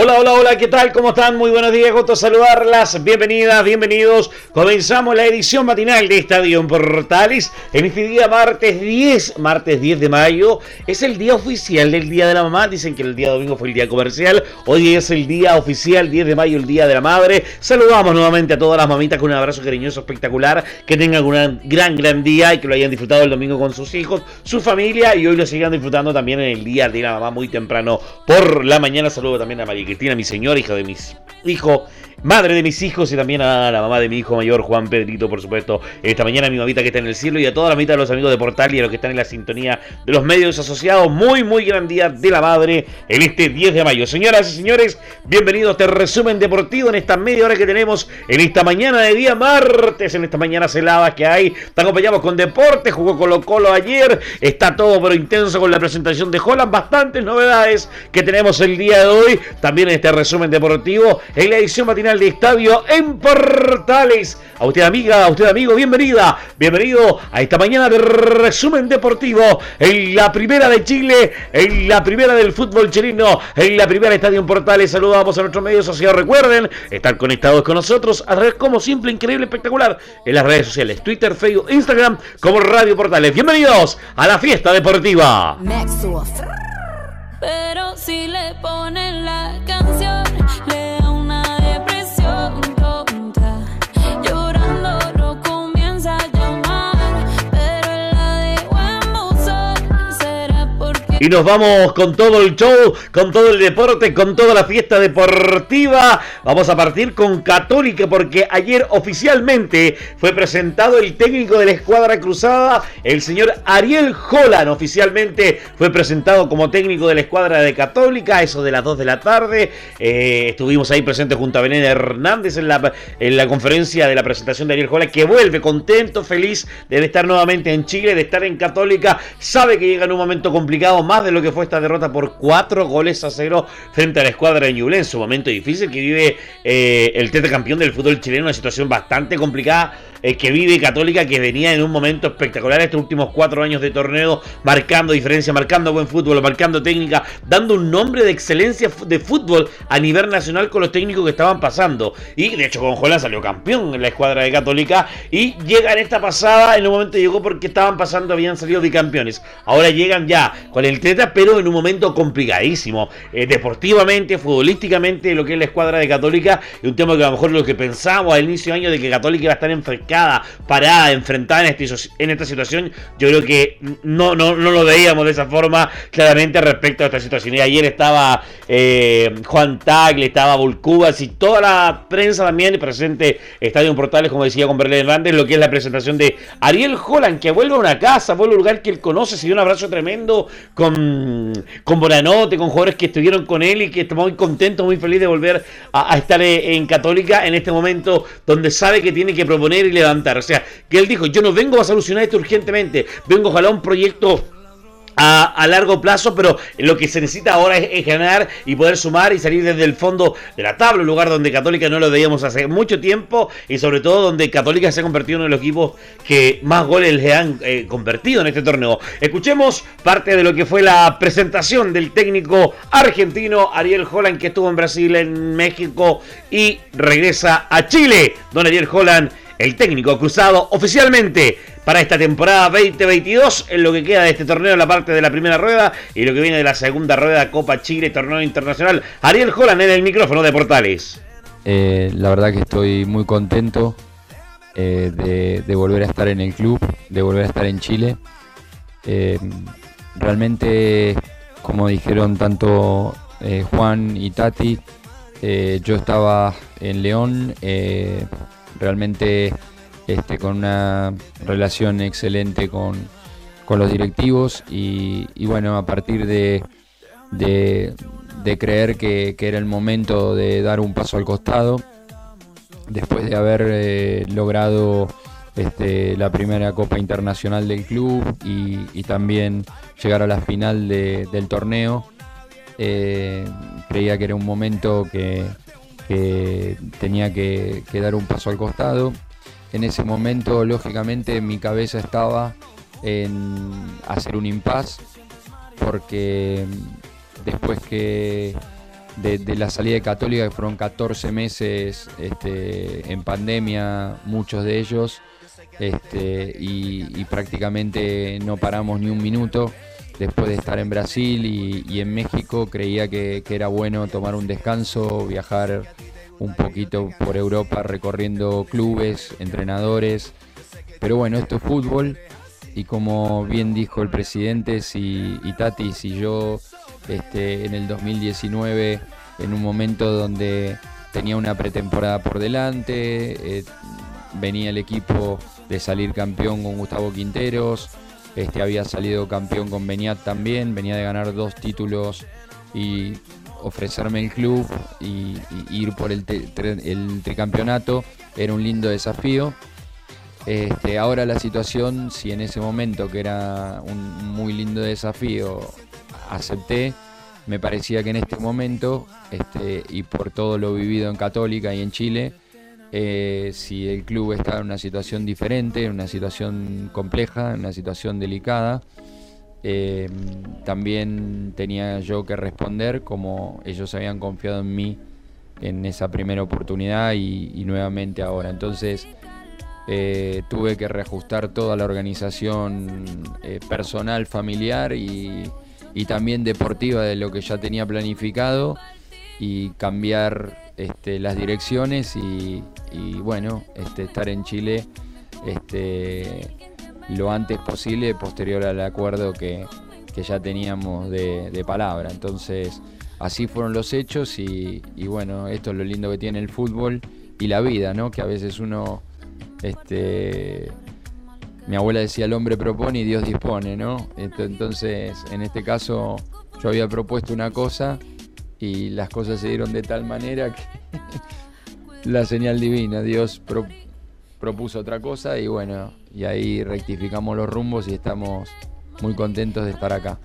Hola, hola, hola, ¿qué tal? ¿Cómo están? Muy buenos días, gusto saludarlas. Bienvenidas, bienvenidos. Comenzamos la edición matinal de Estadio Portales en este día martes 10, martes 10 de mayo. Es el día oficial del Día de la Mamá. Dicen que el día domingo fue el día comercial. Hoy es el día oficial, 10 de mayo, el Día de la Madre. Saludamos nuevamente a todas las mamitas con un abrazo cariñoso espectacular. Que tengan un gran, gran día y que lo hayan disfrutado el domingo con sus hijos, su familia y hoy lo sigan disfrutando también en el Día de la Mamá muy temprano por la mañana. Saludo también a María Cristina, mi señora, hija de mis hijos madre de mis hijos y también a la mamá de mi hijo mayor, Juan Pedrito, por supuesto, esta mañana a mi mamita que está en el cielo y a toda la mitad de los amigos de Portal y a los que están en la sintonía de los medios asociados. Muy, muy gran día de la madre en este 10 de mayo. Señoras y señores, bienvenidos a este resumen deportivo en esta media hora que tenemos en esta mañana de día martes, en esta mañana helada que hay. Te acompañamos con deporte, jugó Colo Colo ayer, está todo pero intenso con la presentación de Holland, bastantes novedades que tenemos el día de hoy, también en este resumen deportivo, en la edición matinal de Estadio en Portales. A usted amiga, a usted amigo, bienvenida, bienvenido a esta mañana de resumen deportivo en la primera de Chile, en la primera del fútbol chileno, en la primera Estadio en Portales. Saludamos a nuestros medios sociales. Recuerden estar conectados con nosotros a través como simple, increíble, espectacular en las redes sociales, Twitter, Facebook, Instagram, como Radio Portales. Bienvenidos a la fiesta deportiva. Pero si le ponen la canción, Y nos vamos con todo el show, con todo el deporte, con toda la fiesta deportiva. Vamos a partir con Católica porque ayer oficialmente fue presentado el técnico de la escuadra cruzada, el señor Ariel Holland. Oficialmente fue presentado como técnico de la escuadra de Católica, eso de las 2 de la tarde. Eh, estuvimos ahí presentes junto a Belén Hernández en la, en la conferencia de la presentación de Ariel Holland, que vuelve contento, feliz de estar nuevamente en Chile, de estar en Católica. Sabe que llega en un momento complicado, más de lo que fue esta derrota por 4 goles a 0 frente a la escuadra de Ñublense. Un momento difícil que vive eh, el tetracampeón del fútbol chileno, una situación bastante complicada eh, que vive Católica, que venía en un momento espectacular estos últimos cuatro años de torneo, marcando diferencia, marcando buen fútbol, marcando técnica, dando un nombre de excelencia de fútbol a nivel nacional con los técnicos que estaban pasando. Y de hecho, con Holland salió campeón en la escuadra de Católica. Y llega en esta pasada, en un momento llegó porque estaban pasando, habían salido bicampeones. Ahora llegan ya con el Teta, pero en un momento complicadísimo. Eh, deportivamente, futbolísticamente, lo que es la escuadra de Católica. Y un tema que a lo mejor lo que pensábamos al inicio de año de que Católica iba a estar enfrescada, parada, enfrentada en, este, en esta situación, yo creo que no, no, no lo veíamos de esa forma claramente respecto a esta situación. Y ayer estaba eh, Juan Tagle, estaba Volcubas y toda la prensa también presente, Estadio Portales, como decía con Berlín Hernández, lo que es la presentación de Ariel Holland, que vuelve a una casa, vuelve a un lugar que él conoce, se dio un abrazo tremendo con, con Bonanote, con jugadores que estuvieron con él y que está muy contento, muy feliz de volver a, estar en Católica en este momento donde sabe que tiene que proponer y levantar. O sea, que él dijo, yo no vengo a solucionar esto urgentemente, vengo ojalá un proyecto a, largo plazo, pero lo que se necesita ahora es, es, ganar y poder sumar y salir desde el fondo de la tabla, un lugar donde Católica no lo veíamos hace mucho tiempo y sobre todo donde Católica se ha convertido en uno de los equipos que más goles le han eh, convertido en este torneo. Escuchemos parte de lo que fue la presentación del técnico argentino Ariel Holland que estuvo en Brasil, en México y regresa a Chile. Don Ariel Holland el técnico cruzado oficialmente para esta temporada 2022 en lo que queda de este torneo la parte de la primera rueda y lo que viene de la segunda rueda Copa Chile Torneo Internacional. Ariel Holland en el micrófono de Portales. Eh, la verdad que estoy muy contento eh, de, volver a estar en el club, de volver a estar en Chile. Eh, realmente, como dijeron tanto Juan y Tati, yo estaba en León realmente este, con una relación excelente con, con los directivos y, bueno, a partir de, de, de creer que, que, era el momento de dar un paso al costado, después de haber eh, logrado este, la primera Copa Internacional del club y, también llegar a la final del torneo, eh, creía que era un momento que, tenía que, dar un paso al costado. En ese momento, lógicamente, mi cabeza estaba en hacer un impasse, porque después que de, la salida de Católica, que fueron 14 meses este, en pandemia, muchos de ellos, este, y, prácticamente no paramos ni un minuto. Después de estar en Brasil y, en México, creía que, era bueno tomar un descanso, viajar un poquito por Europa recorriendo clubes, entrenadores. Pero bueno, esto es fútbol y como bien dijo el presidente, si y Tati, si yo este, en el 2019, en un momento donde tenía una pretemporada por delante, eh, venía el equipo de salir campeón con Gustavo Quinteros, este, había salido campeón con Beniat también, venía de ganar dos títulos y ofrecerme el club y, ir por el, el, tricampeonato era un lindo desafío. Este, ahora la situación, si en ese momento que era un muy lindo desafío, acepté, me parecía que en este momento, este, y por todo lo vivido en Católica y en Chile, eh, si el club está en una situación diferente, en una situación compleja, en una situación delicada, eh, también tenía yo que responder como ellos habían confiado en mí en esa primera oportunidad y, nuevamente ahora. Entonces eh, tuve que reajustar toda la organización personal, familiar y, y también deportiva de lo que ya tenía planificado y cambiar este, las direcciones y, bueno, este, estar en Chile este, lo antes posible, posterior al acuerdo que, ya teníamos de, palabra. Entonces, así fueron los hechos y, bueno, esto es lo lindo que tiene el fútbol y la vida, ¿no? Que a veces uno, este, mi abuela decía, el hombre propone y Dios dispone, ¿no? Entonces, en este caso, yo había propuesto una cosa y las cosas se dieron de tal manera que la señal divina, Dios propuso otra cosa y bueno, y ahí rectificamos los rumbos y estamos muy contentos de estar acá.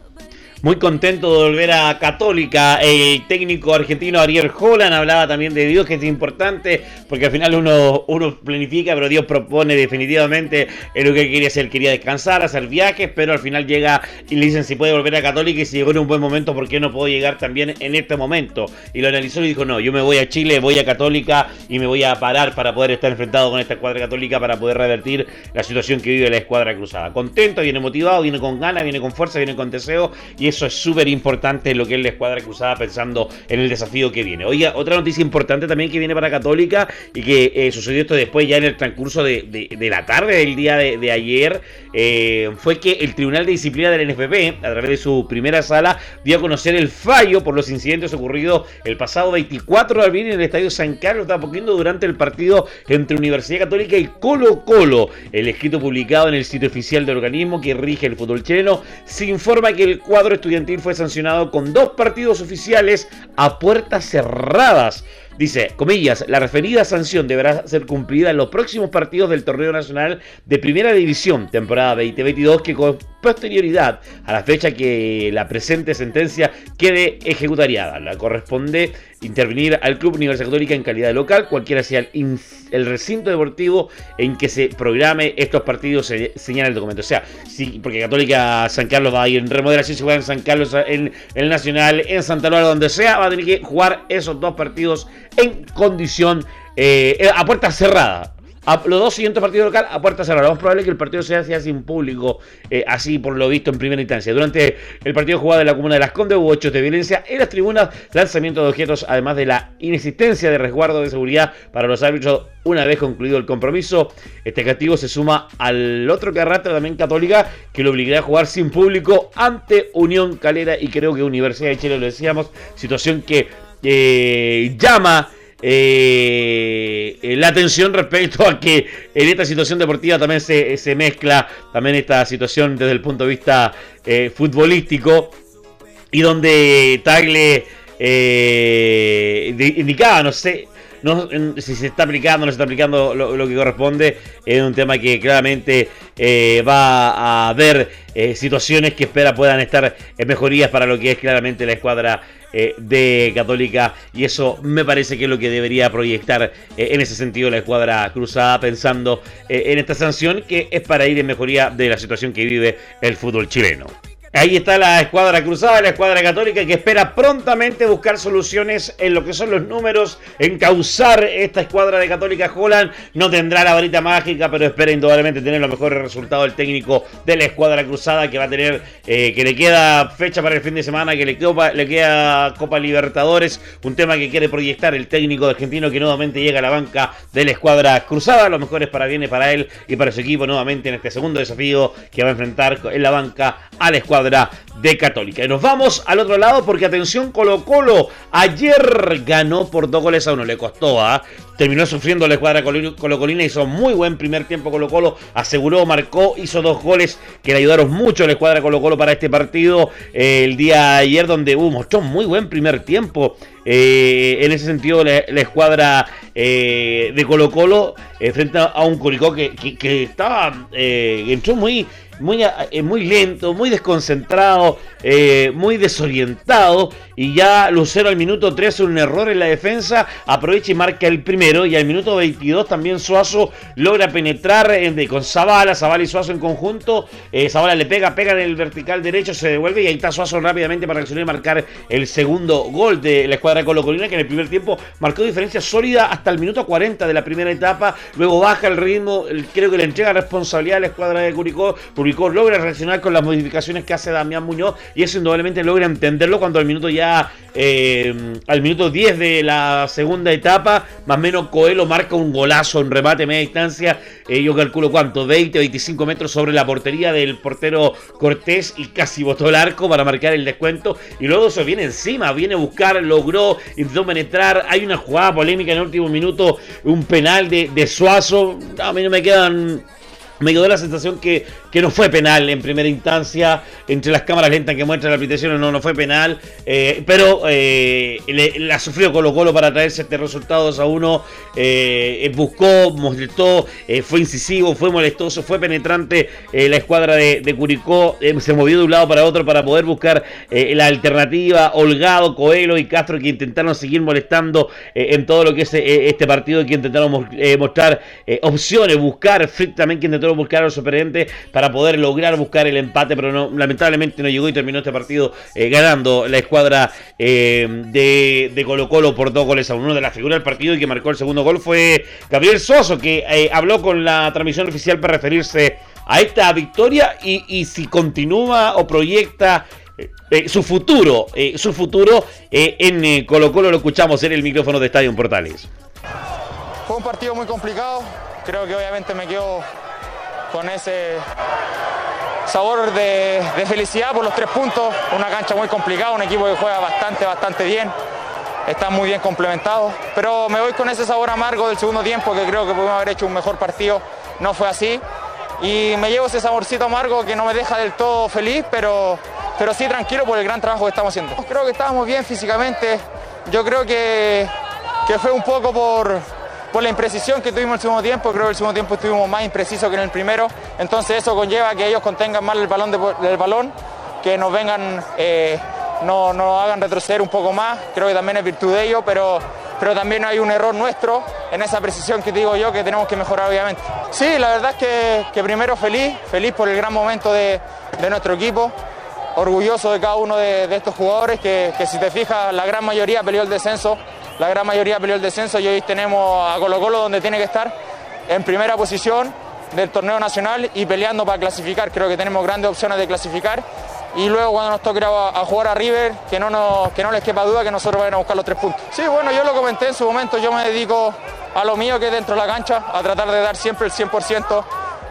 Muy contento de volver a Católica. El técnico argentino Ariel Holland hablaba también de Dios, que es importante, porque al final uno, uno planifica, pero Dios propone definitivamente en lo que quería hacer. Quería descansar, hacer viajes, pero al final llega y le dicen si puede volver a Católica y si llegó en un buen momento, ¿por qué no puedo llegar también en este momento? Y lo analizó y dijo, no, yo me voy a Chile, voy a Católica y me voy a parar para poder estar enfrentado con esta escuadra católica, para poder revertir la situación que vive la escuadra cruzada. Contento, viene motivado, viene con ganas, viene con fuerza, viene con deseo y eso es súper importante lo que es la escuadra cruzada pensando en el desafío que viene. Oiga, otra noticia importante también que viene para Católica y que eh, sucedió esto después ya en el transcurso de, la tarde del día de, ayer, eh, fue que el Tribunal de Disciplina del NFP, a través de su primera sala, dio a conocer el fallo por los incidentes ocurridos el pasado 24 de abril en el Estadio San Carlos de Apoquindo durante el partido entre Universidad Católica y Colo Colo. El escrito publicado en el sitio oficial del organismo que rige el fútbol chileno se informa que el cuadro estudiantil fue sancionado con dos partidos oficiales a puertas cerradas. Dice, comillas, la referida sanción deberá ser cumplida en los próximos partidos del Torneo Nacional de Primera División, temporada 2022, que con posterioridad a la fecha que la presente sentencia quede ejecutariada. La corresponde intervenir al Club Universidad Católica en calidad local, cualquiera sea el, recinto deportivo en que se programe estos partidos, se señala el documento. O sea, sí, porque Católica San Carlos va a ir en remodelación, se juega en San Carlos, en, el Nacional, en Santa Laura, donde sea, va a tener que jugar esos dos partidos en condición eh, a puerta cerrada los dos siguientes partidos local a puerta cerrada. Lo más probable es que el partido sea, sea sin público, eh, así por lo visto en primera instancia. Durante el partido jugado en la comuna de Las Condes hubo hechos de violencia en las tribunas, lanzamiento de objetos, además de la inexistencia de resguardo de seguridad para los árbitros una vez concluido el compromiso. Este castigo se suma al otro que arrastra también Católica, que lo obligará a jugar sin público ante Unión Calera y creo que Universidad de Chile, lo decíamos, situación que eh, llama eh, eh, la atención respecto a que en esta situación deportiva también se, mezcla también esta situación desde el punto de vista eh, futbolístico y donde Tagle indicaba, no sé, no, si se está aplicando o no se está aplicando lo, que corresponde, es un tema que claramente eh, va a haber eh, situaciones que espera puedan estar en mejorías para lo que es claramente la escuadra eh, de Católica y eso me parece que es lo que debería proyectar en ese sentido la escuadra cruzada pensando en esta sanción que es para ir en mejoría de la situación que vive el fútbol chileno. Ahí está la escuadra cruzada, la escuadra católica que espera prontamente buscar soluciones en lo que son los números, encauzar esta escuadra de Católica Holland. No tendrá la varita mágica, pero espera indudablemente tener los mejores resultados el técnico de la escuadra cruzada que va a tener, eh, que le queda fecha para el fin de semana, que le, queda, le queda Copa Libertadores, un tema que quiere proyectar el técnico argentino que nuevamente llega a la banca de la escuadra cruzada. Lo mejor es para viene para él y para su equipo nuevamente en este segundo desafío que va a enfrentar en la banca a la escuadra de Católica. Y nos vamos al otro lado porque atención Colo Colo ayer ganó por dos goles a uno, le costó, a ¿ah? Terminó sufriendo la escuadra Colo Colina, hizo muy buen primer tiempo Colo Colo, aseguró, marcó, hizo dos goles que le ayudaron mucho a la escuadra Colo Colo para este partido eh, el día ayer donde uh, mostró muy buen primer tiempo. Eh, en ese sentido, la, escuadra eh, de Colo Colo frente a un Curicó que, que, estaba, entró muy muy, muy lento, muy desconcentrado, muy desorientado. Y ya Lucero al minuto 3 un error en la defensa, aprovecha y marca el Y al minuto 22 también Suazo logra penetrar eh, con Zavala, Zavala y Suazo en conjunto. Zavala le pega, pega en el vertical derecho, se devuelve y ahí está Suazo rápidamente para reaccionar y marcar el segundo gol de la escuadra Colo Colina, que en el primer tiempo marcó diferencia sólida hasta el minuto 40 de la primera etapa. Luego baja el ritmo, creo que le entrega responsabilidad a la escuadra de Curicó. Curicó logra reaccionar con las modificaciones que hace Damián Muñoz y eso indudablemente logra entenderlo cuando al minuto ya, eh, al minuto 10 de la segunda etapa, más o menos Coelho marca un golazo en remate media distancia, eh, yo calculo cuánto, 20, 25 metros sobre la portería del portero Cortés y casi botó el arco para marcar el descuento. Y luego se viene encima, viene a buscar, logró, intentó penetrar, hay una jugada polémica en el último minuto, un penal de, de Suazo, a mí no me quedan me quedó la sensación que que no fue penal en primera instancia, entre las cámaras lentas que muestra la aplicación no, no fue penal, eh, pero eh, la sufrió Colo Colo para traerse este resultado 2 a 1, eh, buscó, molestó, fue incisivo, fue molestoso, fue penetrante la escuadra de, Curicó, se movió de un lado para otro para poder buscar la alternativa, Holgado, Coelho y Castro que intentaron seguir molestando en todo lo que es este partido, que intentaron mostrar opciones, buscar, también que intentaron buscar a los superentes para para poder lograr buscar el empate, pero lamentablemente no llegó y terminó este partido eh, ganando la escuadra eh, de, Colo Colo por dos goles a uno. de las figuras del partido y que marcó el segundo gol fue Gabriel Soso, que eh, habló con la transmisión oficial para referirse a esta victoria y, si continúa o proyecta su futuro, su futuro en Colo Colo lo escuchamos en el micrófono de Estadio Portales. Fue un partido muy complicado, creo que obviamente me quedo con ese sabor de, felicidad por los tres puntos. Una cancha muy complicada, un equipo que juega bastante, bastante bien. Está muy bien complementado. Pero me voy con ese sabor amargo del segundo tiempo, que creo que pudimos haber hecho un mejor partido. No fue así. Y me llevo ese saborcito amargo que no me deja del todo feliz, pero, pero sí tranquilo por el gran trabajo que estamos haciendo. Creo que estábamos bien físicamente. Yo creo que, que fue un poco por, por la imprecisión que tuvimos el segundo tiempo, creo que el segundo tiempo estuvimos más imprecisos que en el primero, entonces eso conlleva que ellos contengan mal el balón que nos vengan, eh, no, hagan retroceder un poco más, creo que también es virtud de ellos, pero, pero también hay un error nuestro en esa precisión que digo yo que tenemos que mejorar obviamente. Sí, la verdad es que, primero feliz, feliz por el gran momento de, nuestro equipo, orgulloso de cada uno de, estos jugadores que, que si te fijas la gran mayoría peleó el descenso la gran mayoría peleó el descenso y hoy tenemos a Colo Colo donde tiene que estar, en primera posición del torneo nacional y peleando para clasificar. Creo que tenemos grandes opciones de clasificar y luego cuando nos toque a, jugar a River, que no, nos, que no les quepa duda que nosotros vamos a buscar los tres puntos. Sí, bueno, yo lo comenté en su momento, yo me dedico a lo mío que es dentro de la cancha, a tratar de dar siempre el 100%.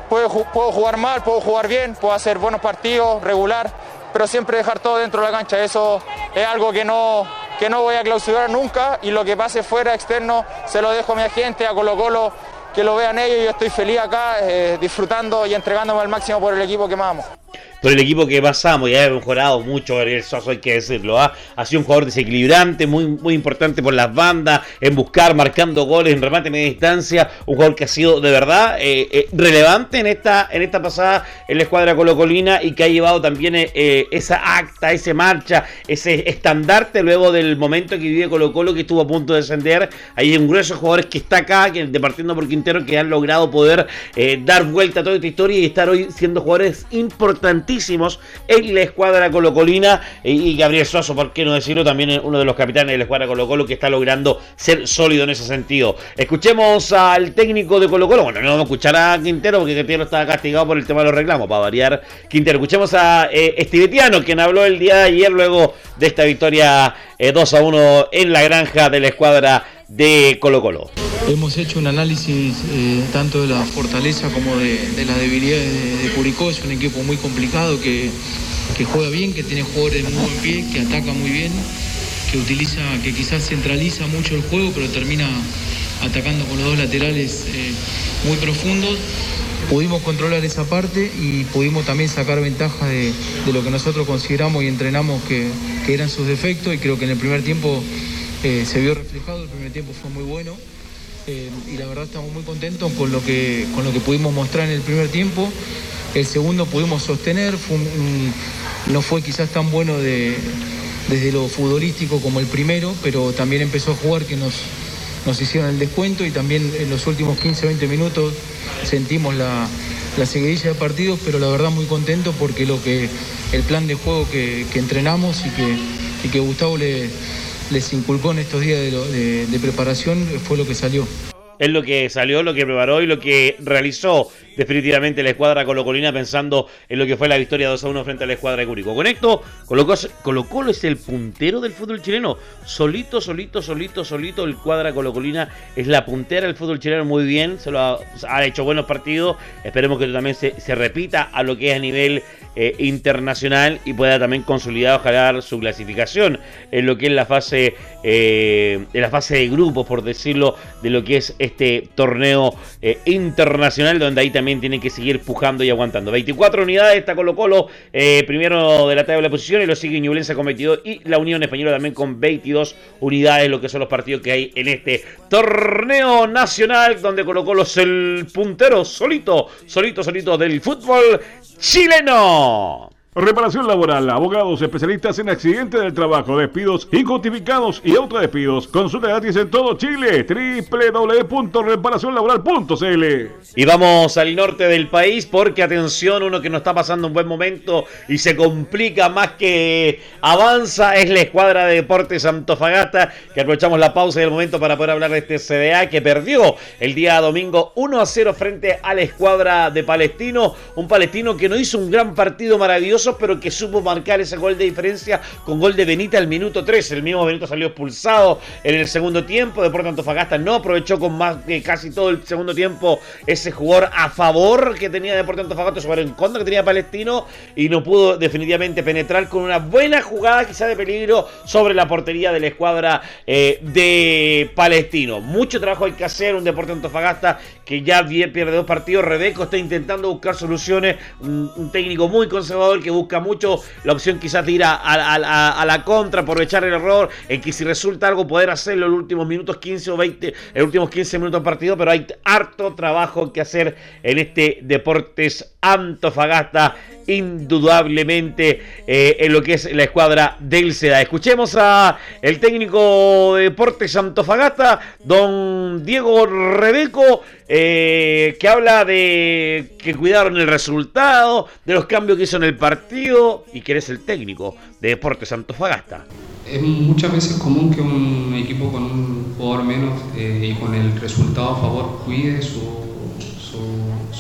Puedo, puedo jugar mal, puedo jugar bien, puedo hacer buenos partidos, regular, pero siempre dejar todo dentro de la cancha. Eso es algo que no, que no voy a clausurar nunca y lo que pase fuera externo se lo dejo a mi agente, a Colo Colo, que lo vean ellos. Yo estoy feliz acá, eh, disfrutando y entregándome al máximo por el equipo que amamos. Por el equipo que pasamos y ha mejorado mucho Gabriel hay que decirlo. ¿ah? Ha sido un jugador desequilibrante, muy, muy importante por las bandas, en buscar, marcando goles, en remate media distancia. Un jugador que ha sido de verdad eh, eh, relevante en esta, en esta pasada en la escuadra colocolina y que ha llevado también eh, esa acta, esa marcha, ese estandarte luego del momento que vive Colo Colo que estuvo a punto de descender. Hay un grueso de jugadores que está acá, que departiendo por Quintero, que han logrado poder dar vuelta a toda esta historia y estar hoy siendo jugadores importantísimos en la escuadra colocolina. Y, Gabriel Suazo, por qué no decirlo, también es uno de los capitanes de la escuadra Colo Colo que está logrando ser sólido en ese sentido. Escuchemos al técnico de Colo Colo. Bueno, no vamos a escuchar a Quintero porque Quintero estaba castigado por el tema de los reclamos, para variar Quintero. Escuchemos a eh, Estivetiano, quien habló el día de ayer luego de esta victoria 2 eh, a 1 en la granja de la escuadra de Colo Colo. Hemos hecho un análisis eh, tanto de la fortaleza como de, la debilidad de, Curicó. Es un equipo muy complicado que, juega bien, que tiene jugadores muy buen pie, que ataca muy bien, que utiliza, que quizás centraliza mucho el juego, pero termina atacando con los dos laterales eh, muy profundos. Pudimos controlar esa parte y pudimos también sacar ventaja de, lo que nosotros consideramos y entrenamos que eran sus defectos y creo que en el primer tiempo eh, se vio reflejado, el primer tiempo fue muy bueno eh, y la verdad estamos muy contentos con lo, que, con lo que pudimos mostrar en el primer tiempo. El segundo pudimos sostener, no fue quizás tan bueno desde lo futbolístico como el primero, pero también empezó a jugar que nos, nos hicieron el descuento y también en los últimos 15-20 minutos sentimos la, seguidilla de partidos, pero la verdad muy contento porque lo que el plan de juego que, entrenamos y que, y que Gustavo le, les inculcó en estos días de, preparación fue lo que salió. Es lo que salió, lo que preparó y lo que realizó definitivamente la escuadra colocolina pensando en lo que fue la victoria 2 a 1 frente a la escuadra de Curicó. Con esto, Colo Colo es el puntero del fútbol chileno. Solito, solito, solito, solito el cuadra colocolina es la puntera del fútbol chileno muy bien. Se lo ha, hecho buenos partidos. Esperemos que también se, se repita a lo que es a nivel eh, internacional y pueda también consolidar ojalá su clasificación en lo que es la fase eh, en la fase de grupos por decirlo de lo que es este torneo eh, internacional donde ahí también tienen que seguir pujando y aguantando. 24 unidades está Colo Colo primero de la tabla de posición y lo sigue Ñublense con 22 y la Unión Española también con 22 unidades lo que son los partidos que hay en este torneo nacional donde Colo Colo es el puntero solito solito solito del fútbol chileno. Reparación laboral, abogados especialistas en accidentes del trabajo, despidos injustificados y autodespidos. Consulta gratis en todo Chile, www.reparacionlaboral.cl. Y vamos al norte del país porque atención, uno que no está pasando un buen momento y se complica más que avanza es la escuadra de Deportes Antofagasta, que aprovechamos la pausa y el momento para poder hablar de este CDA que perdió el día domingo 1 a 0 frente a la escuadra de Palestino, un palestino que no hizo un gran partido maravilloso pero que supo marcar ese gol de diferencia con gol de Benita al minuto 3. El mismo Benito salió expulsado en el segundo tiempo. Deportes Antofagasta no aprovechó con más que casi todo el segundo tiempo ese jugador a favor que tenía Deportes Antofagasta, jugador en contra que tenía Palestino y no pudo definitivamente penetrar con una buena jugada quizá de peligro sobre la portería de la escuadra eh, de Palestino. Mucho trabajo hay que hacer, un Deportes Antofagasta que ya pierde dos partidos. Rebeco está intentando buscar soluciones, un técnico muy conservador que busca mucho la opción quizás de ir a, la contra, aprovechar el error, en que si resulta algo poder hacerlo en los últimos minutos 15 o 20, en los últimos 15 minutos de partido, pero hay harto trabajo que hacer en este Deportes Antofagasta indudablemente eh, en lo que es la escuadra del SEDA. Escuchemos a el técnico de Deportes Antofagasta, don Diego Rebeco, eh, que habla de que cuidaron el resultado, de los cambios que hizo en el partido y que eres el técnico de Deportes Antofagasta. Es muchas veces común que un equipo con un jugador menos eh, y con el resultado a favor cuide su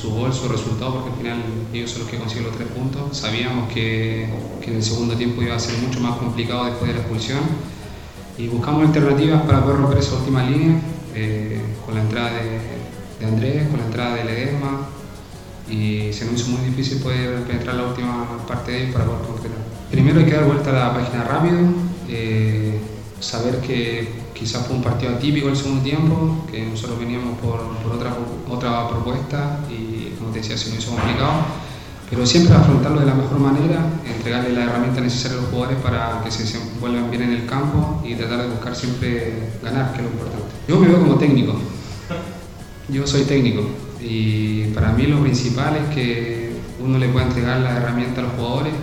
su gol, su resultado, porque al final ellos son los que consiguen los tres puntos. Sabíamos que, que, en el segundo tiempo iba a ser mucho más complicado después de la expulsión y buscamos alternativas para poder romper esa última línea eh, con la entrada de, Andrés, con la entrada de Ledesma y se nos hizo muy difícil poder penetrar la última parte de él para poder concretar. Primero hay que dar vuelta a la página rápido, eh, saber que quizás fue un partido atípico el segundo tiempo, que nosotros veníamos por, por otra, otra propuesta y decía, se nos hizo complicado pero siempre afrontarlo de la mejor manera, entregarle la herramienta necesaria a los jugadores para que se vuelvan bien en el campo y tratar de buscar siempre ganar, que es lo importante. Yo me veo como técnico, yo soy técnico y para mí lo principal es que uno le pueda entregar la herramienta a los jugadores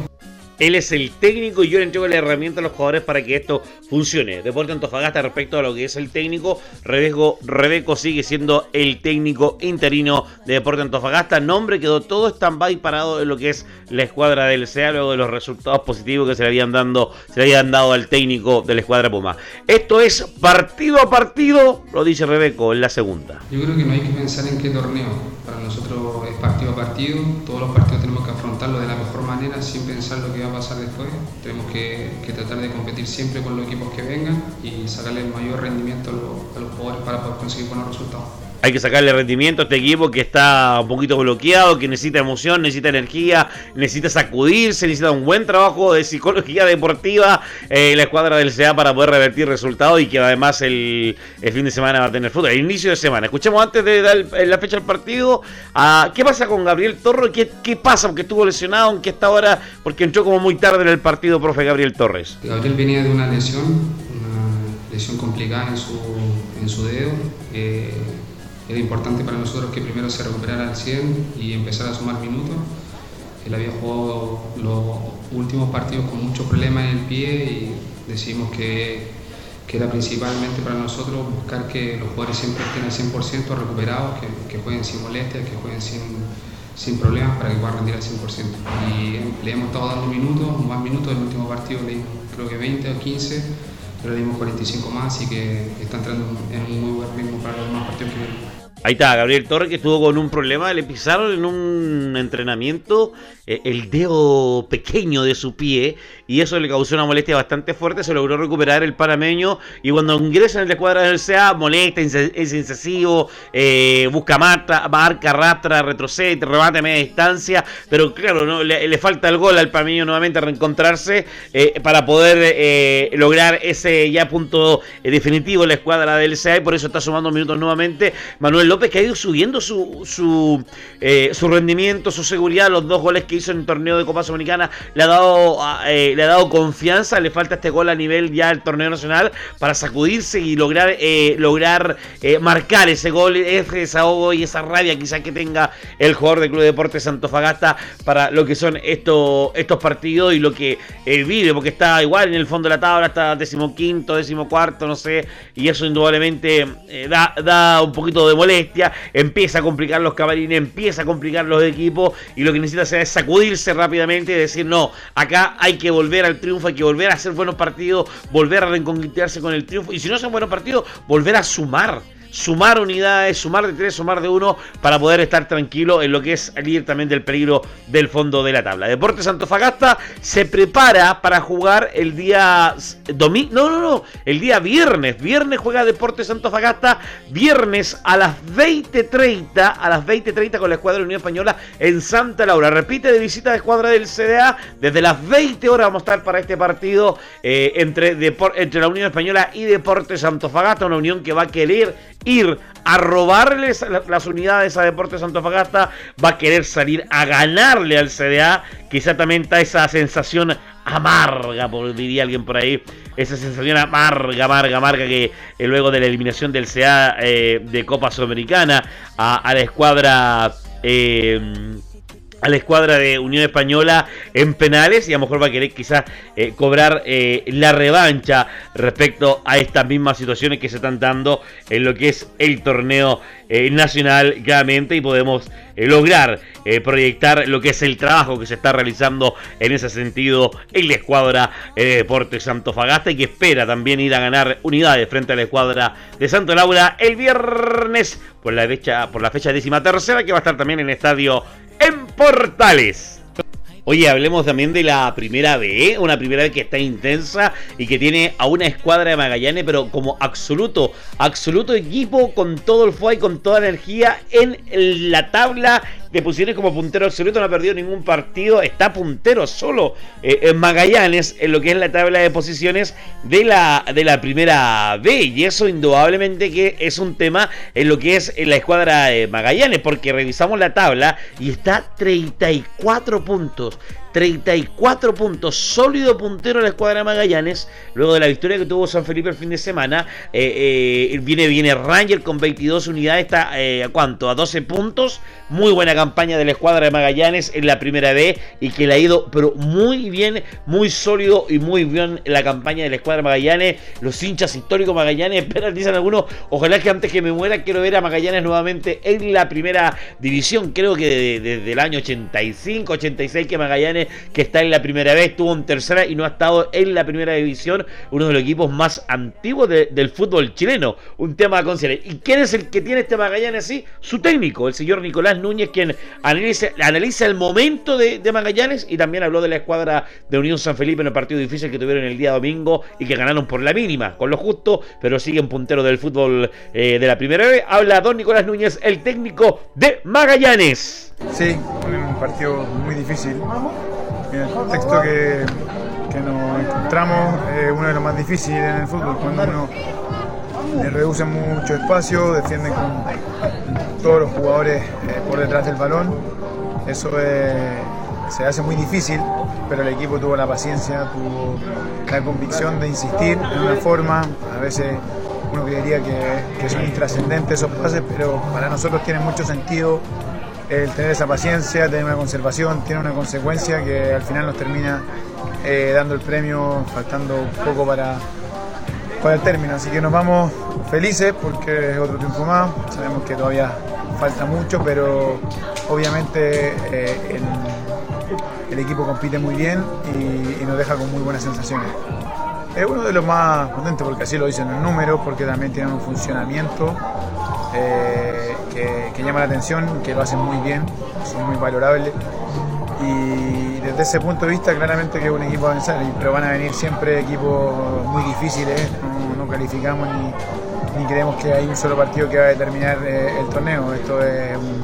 él es el técnico y yo le entrego la herramienta a los jugadores para que esto funcione. Deporte Antofagasta respecto a lo que es el técnico, Rebeco, Rebeco sigue siendo el técnico interino de Deporte Antofagasta. Nombre quedó todo stand-by parado en lo que es la escuadra del CEA luego de los resultados positivos que se le habían, dando, se le habían dado al técnico de la escuadra Puma. Esto es partido a partido, lo dice Rebeco en la segunda. Yo creo que no hay que pensar en qué torneo. Para nosotros es partido a partido. Todos los partidos tenemos que afrontarlo de la mejor manera sin pensar lo que a pasar después. Tenemos que, tratar de competir siempre con los equipos que vengan y sacarle el mayor rendimiento a los jugadores para poder conseguir buenos resultados. Hay que sacarle rendimiento a este equipo que está un poquito bloqueado, que necesita emoción, necesita energía, necesita sacudirse, necesita un buen trabajo de psicología deportiva eh, la escuadra del CA para poder revertir resultados y que además el, fin de semana va a tener fútbol, el inicio de semana. Escuchemos antes de dar la fecha del partido, ¿qué pasa con Gabriel Torres? ¿Qué, ¿Qué pasa? Porque estuvo lesionado, aunque está ahora, porque entró como muy tarde en el partido, profe Gabriel Torres. Gabriel venía de una lesión, una lesión complicada en su, en su dedo. Eh, era importante para nosotros que primero se recuperara al 100 y empezara a sumar minutos. Él había jugado los últimos partidos con muchos problemas en el pie y decidimos que, que era principalmente para nosotros buscar que los jugadores siempre estén al 100% recuperados, que, jueguen sin molestias, que jueguen sin, sin problemas para que puedan rendir al 100%. Y le hemos estado dando minutos, más minutos, el último partido le dimos creo que 20 o 15, pero le dimos 45 más, así que está entrando en un muy buen ritmo para los demás partidos que vienen. Ahí está, Gabriel Torres que estuvo con un problema, le pisaron en un entrenamiento el dedo pequeño de su pie y eso le causó una molestia bastante fuerte, se logró recuperar el panameño y cuando ingresa en la escuadra del CA molesta, es incesivo, eh, busca mata, marca, arrastra, retrocede, remate a media distancia, pero claro, ¿no? le, falta el gol al panameño nuevamente reencontrarse eh, para poder lograr ese ya punto definitivo en la escuadra del CA y por eso está sumando minutos nuevamente Manuel López que ha ido subiendo su, su, su rendimiento, su seguridad, los dos goles que hizo en el torneo de Copa Sudamericana le ha dado eh, le ha dado confianza, le falta este gol a nivel ya del torneo nacional para sacudirse y lograr eh, lograr eh, marcar ese gol, ese desahogo y esa rabia quizás que tenga el jugador del Club de Deportes Santofagasta para lo que son estos estos partidos y lo que vive, porque está igual en el fondo de la tabla, está decimoquinto, decimocuarto, no sé, y eso indudablemente da, da un poquito de molestia, empieza a complicar los cabalines, empieza a complicar los equipos y lo que necesita hacer es sacudirse rápidamente y decir, no, acá hay que volver al triunfo, hay que volver a hacer buenos partidos, volver a reenconquistarse con el triunfo. Y si no son buenos partidos, volver a sumar sumar unidades, sumar de tres, sumar de uno, para poder estar tranquilo en lo que es salir también del peligro del fondo de la tabla. Deportes Antofagasta se prepara para jugar el día domingo, no, no, no, el día viernes. Viernes juega Deportes Antofagasta, viernes a las 20.30, a las 20.30 con la escuadra de la Unión Española en Santa Laura. Repite de visita de escuadra del CDA, desde las 20 horas vamos a estar para este partido eh, entre, entre la Unión Española y Deportes Antofagasta, una unión que va a querer ir a robarles las unidades a Deportes Antofagasta, va a querer salir a ganarle al CDA, quizá también está esa sensación amarga, diría alguien por ahí, esa sensación amarga, amarga, amarga que eh, luego de la eliminación del CA eh, de Copa Sudamericana a, la escuadra... Eh, a la escuadra de Unión Española en penales y a lo mejor va a querer quizás eh, cobrar eh, la revancha respecto a estas mismas situaciones que se están dando en lo que es el torneo eh, nacional claramente y podemos lograr proyectar lo que es el trabajo que se está realizando en ese sentido en la escuadra de Deportes Santo Fagasta y que espera también ir a ganar unidades frente a la escuadra de Santo Laura el viernes por la fecha por la fecha décima tercera que va a estar también en el estadio en Portales. Oye, hablemos también de la primera B, una primera B que está intensa y que tiene a una escuadra de Magallanes, pero como absoluto, absoluto equipo con todo el fuego y con toda energía en la tabla de posiciones como puntero absoluto, no ha perdido ningún partido, está puntero solo eh, en Magallanes en lo que es la tabla de posiciones de la, de la primera B. Y eso indudablemente que es un tema en lo que es la escuadra de Magallanes, porque revisamos la tabla y está 34 puntos. 34 puntos, sólido puntero la escuadra de Magallanes, luego de la victoria que tuvo San Felipe el fin de semana, eh, eh, viene, viene Ranger con 22 unidades, está eh, a cuánto, a 12 puntos, muy buena campaña de la escuadra de Magallanes en la primera B y que le ha ido pero muy bien, muy sólido y muy bien la campaña de la escuadra de Magallanes, los hinchas históricos Magallanes, esperan, dicen algunos, ojalá que antes que me muera quiero ver a Magallanes nuevamente en la primera división, creo que desde el año 85, 86 que Magallanes que está en la primera vez, estuvo en tercera y no ha estado en la primera división, uno de los equipos más antiguos del fútbol chileno. Un tema a considerar. ¿Y quién es el que tiene este Magallanes así? Su técnico, el señor Nicolás Núñez, quien analiza, el momento de, Magallanes y también habló de la escuadra de Unión San Felipe en el partido difícil que tuvieron el día domingo y que ganaron por la mínima, con lo justo, pero siguen punteros del fútbol eh, de la primera vez. Habla don Nicolás Núñez, el técnico de Magallanes. Sí, partido muy difícil en el contexto que, nos encontramos es uno de los más difíciles en el fútbol, cuando uno le reduce mucho espacio, defiende con todos los jugadores eh, por detrás del balón. Eso se hace muy difícil, pero el equipo tuvo la paciencia, tuvo la convicción de insistir en una forma. A veces uno creería que, que son intrascendentes esos pases, pero para nosotros tiene mucho sentido el tener esa paciencia, tener una conservación, tiene una consecuencia que al final nos termina eh, dando el premio, faltando un poco para, para el término. Así que nos vamos felices porque es otro tiempo más. Sabemos que todavía falta mucho, pero obviamente eh, el, equipo compite muy bien y, nos deja con muy buenas sensaciones. Es uno de los más potentes porque así lo dicen los números, porque también tienen un funcionamiento. Eh, que, llama la atención, que lo hacen muy bien, son muy valorables. Y desde ese punto de vista, claramente que es un equipo avanzado, pero van a venir siempre equipos muy difíciles, no, calificamos ni, ni, creemos que hay un solo partido que va a determinar eh, el torneo. Esto es un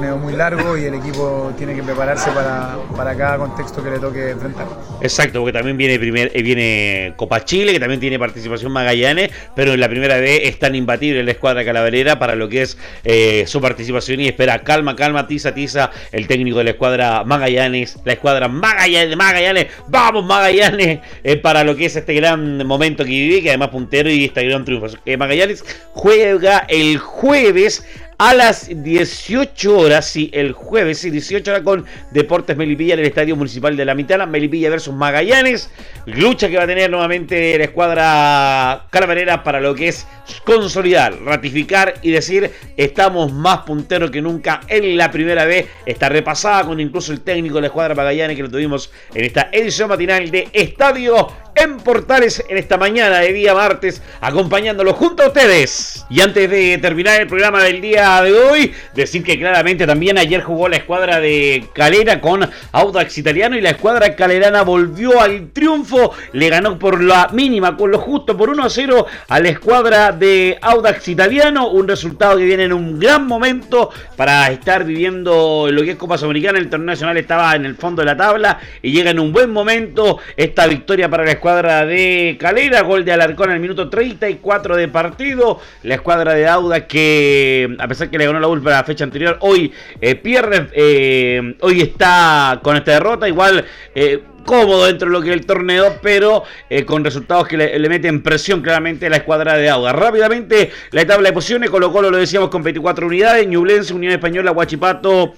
torneo muy largo y el equipo tiene que prepararse para, para cada contexto que le toque enfrentar. Exacto, porque también viene primer, eh, viene Copa Chile, que también tiene participación Magallanes, pero en la primera vez es tan imbatible la escuadra calaverera para lo que es eh, su participación y espera calma, calma, tiza, tiza, el técnico de la escuadra Magallanes, la escuadra Magallanes, Magallanes, vamos Magallanes, eh, para lo que es este gran momento que vive, que además puntero y este gran triunfo. Magallanes juega el jueves a las 18 horas, sí, el jueves, sí, 18 horas con Deportes Melipilla en el Estadio Municipal de La Mitana, Melipilla versus Magallanes, lucha que va a tener nuevamente la escuadra calaverera para lo que es consolidar, ratificar y decir estamos más punteros que nunca en la primera vez, está repasada con incluso el técnico de la escuadra Magallanes que lo tuvimos en esta edición matinal de Estadio en Portales en esta mañana de día martes, acompañándolo junto a ustedes. Y antes de terminar el programa del día de hoy, decir que claramente también ayer jugó la escuadra de Calera con Audax Italiano y la escuadra calerana volvió al triunfo, le ganó por la mínima, con lo justo, por 1 a 0 a la escuadra de Audax Italiano, un resultado que viene en un gran momento para estar viviendo lo que es Copa Sudamericana, el torneo nacional estaba en el fondo de la tabla y llega en un buen momento esta victoria para la escuadra de Calera, gol de Alarcón al minuto 34 de partido. La escuadra de Auda que, a pesar que le ganó la última fecha anterior, hoy eh, pierde, eh, hoy está con esta derrota, igual... Eh, cómodo dentro de lo que es el torneo, pero con resultados que le, meten presión claramente a la escuadra de Auda. Rápidamente, la tabla de posiciones, Colo Colo lo decíamos con 24 unidades, Ñublense, Unión Española, Huachipato,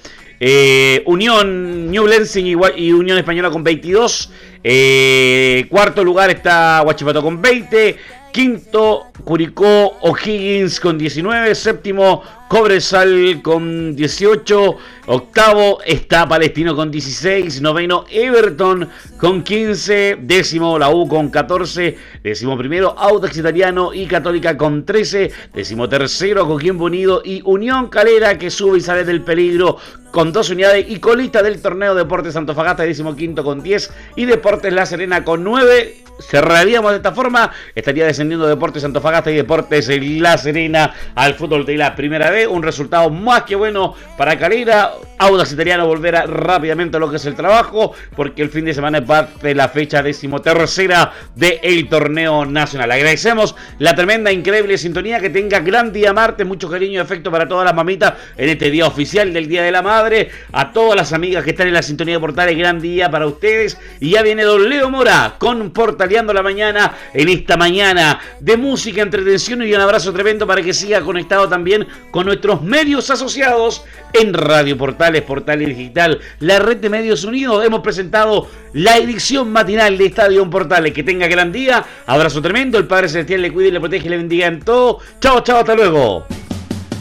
Unión, Ñublense y, y Unión Española con 22. Eh, cuarto lugar está Huachipato con 20. Quinto, Curicó O'Higgins con 19. Séptimo, Cobresal con 18. Octavo está Palestino con 16. Noveno, Everton con 15. Décimo, la U con 14. Décimo primero, Audax Italiano y Católica con 13. Décimo tercero, Coquimbo Unido y Unión Calera que sube y sale del peligro con dos unidades y colista del torneo Deportes Antofagasta, quinto con 10 y Deportes La Serena con 9. Cerraríamos de esta forma, estaría descendiendo Deportes Antofagasta y Deportes La Serena al fútbol de la primera vez. Un resultado más que bueno para Calera. Audax Italiano volverá rápidamente a lo que es el trabajo, porque el fin de semana es parte de la fecha decimotercera del torneo nacional. Agradecemos la tremenda, increíble sintonía. Que tenga gran día martes, mucho cariño y afecto para todas las mamitas en este día oficial del Día de la Madre. A todas las amigas que están en la sintonía de Portales, gran día para ustedes. Y ya viene Don Leo Mora con Portaleando la Mañana en esta mañana de música, entretención y un abrazo tremendo para que siga conectado también con nuestros medios asociados en Radio Portales, Portales Digital, la red de medios unidos. Hemos presentado la edición matinal de Estadio Portales. Que tenga gran día. Abrazo tremendo. El Padre Celestial le cuide, le protege le bendiga en todo. Chao, chao, hasta luego.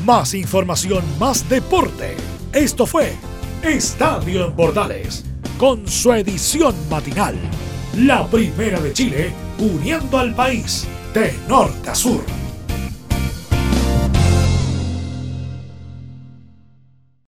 Más información, más deporte. Esto fue Estadio en Portales, con su edición matinal. La primera de Chile, uniendo al país de norte a sur.